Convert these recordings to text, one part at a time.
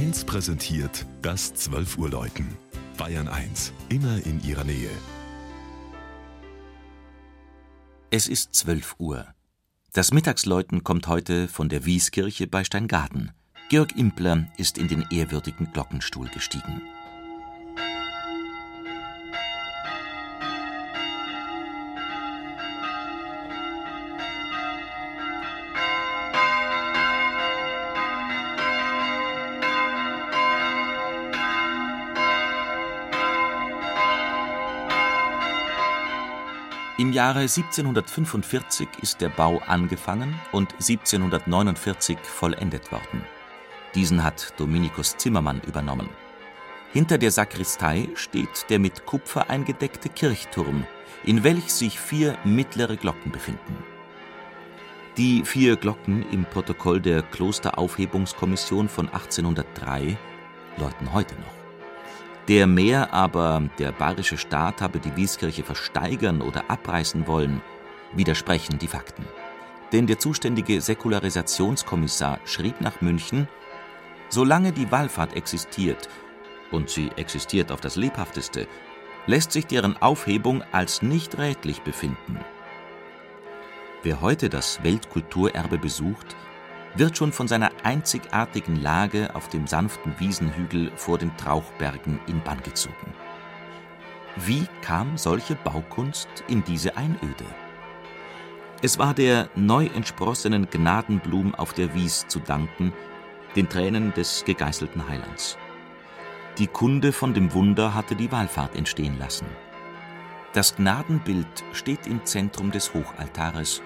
1 präsentiert das 12 Uhr Läuten. Bayern 1, immer in ihrer Nähe. Es ist 12 Uhr. Das Mittagsläuten kommt heute von der Wieskirche bei Steingaden. Georg Impler ist in den ehrwürdigen Glockenstuhl gestiegen. Im Jahre 1745 ist der Bau angefangen und 1749 vollendet worden. Diesen hat Dominikus Zimmermann übernommen. Hinter der Sakristei steht der mit Kupfer eingedeckte Kirchturm, in welch sich vier mittlere Glocken befinden. Die vier Glocken im Protokoll der Klosteraufhebungskommission von 1803 läuten heute noch. Der Mehr aber, der bayerische Staat habe die Wieskirche versteigern oder abreißen wollen, widersprechen die Fakten. Denn der zuständige Säkularisationskommissar schrieb nach München, solange die Wallfahrt existiert, und sie existiert auf das lebhafteste, lässt sich deren Aufhebung als nicht rätlich befinden. Wer heute das Weltkulturerbe besucht, wird schon von seiner einzigartigen Lage auf dem sanften Wiesenhügel vor den Trauchbergen in Bann gezogen. Wie kam solche Baukunst in diese Einöde? Es war der neu entsprossenen Gnadenblum auf der Wies zu danken, den Tränen des gegeißelten Heilands. Die Kunde von dem Wunder hatte die Wallfahrt entstehen lassen. Das Gnadenbild steht im Zentrum des Hochaltares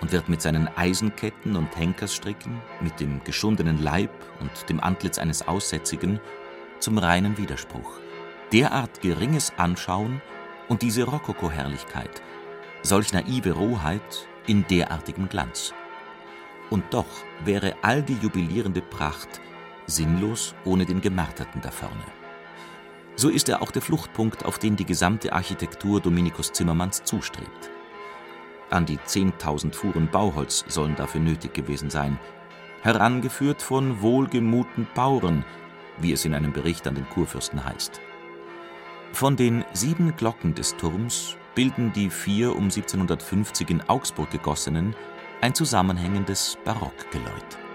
und wird mit seinen Eisenketten und Henkersstricken, mit dem geschundenen Leib und dem Antlitz eines Aussätzigen zum reinen Widerspruch. Derart geringes Anschauen und diese Rokoko-Herrlichkeit, solch naive Rohheit in derartigem Glanz. Und doch wäre all die jubilierende Pracht sinnlos ohne den Gemarterten da vorne. So ist er auch der Fluchtpunkt, auf den die gesamte Architektur Dominikus Zimmermanns zustrebt. An die 10.000 Fuhren Bauholz sollen dafür nötig gewesen sein, herangeführt von wohlgemuten Bauern, wie es in einem Bericht an den Kurfürsten heißt. Von den sieben Glocken des Turms bilden die vier um 1750 in Augsburg gegossenen ein zusammenhängendes Barockgeläut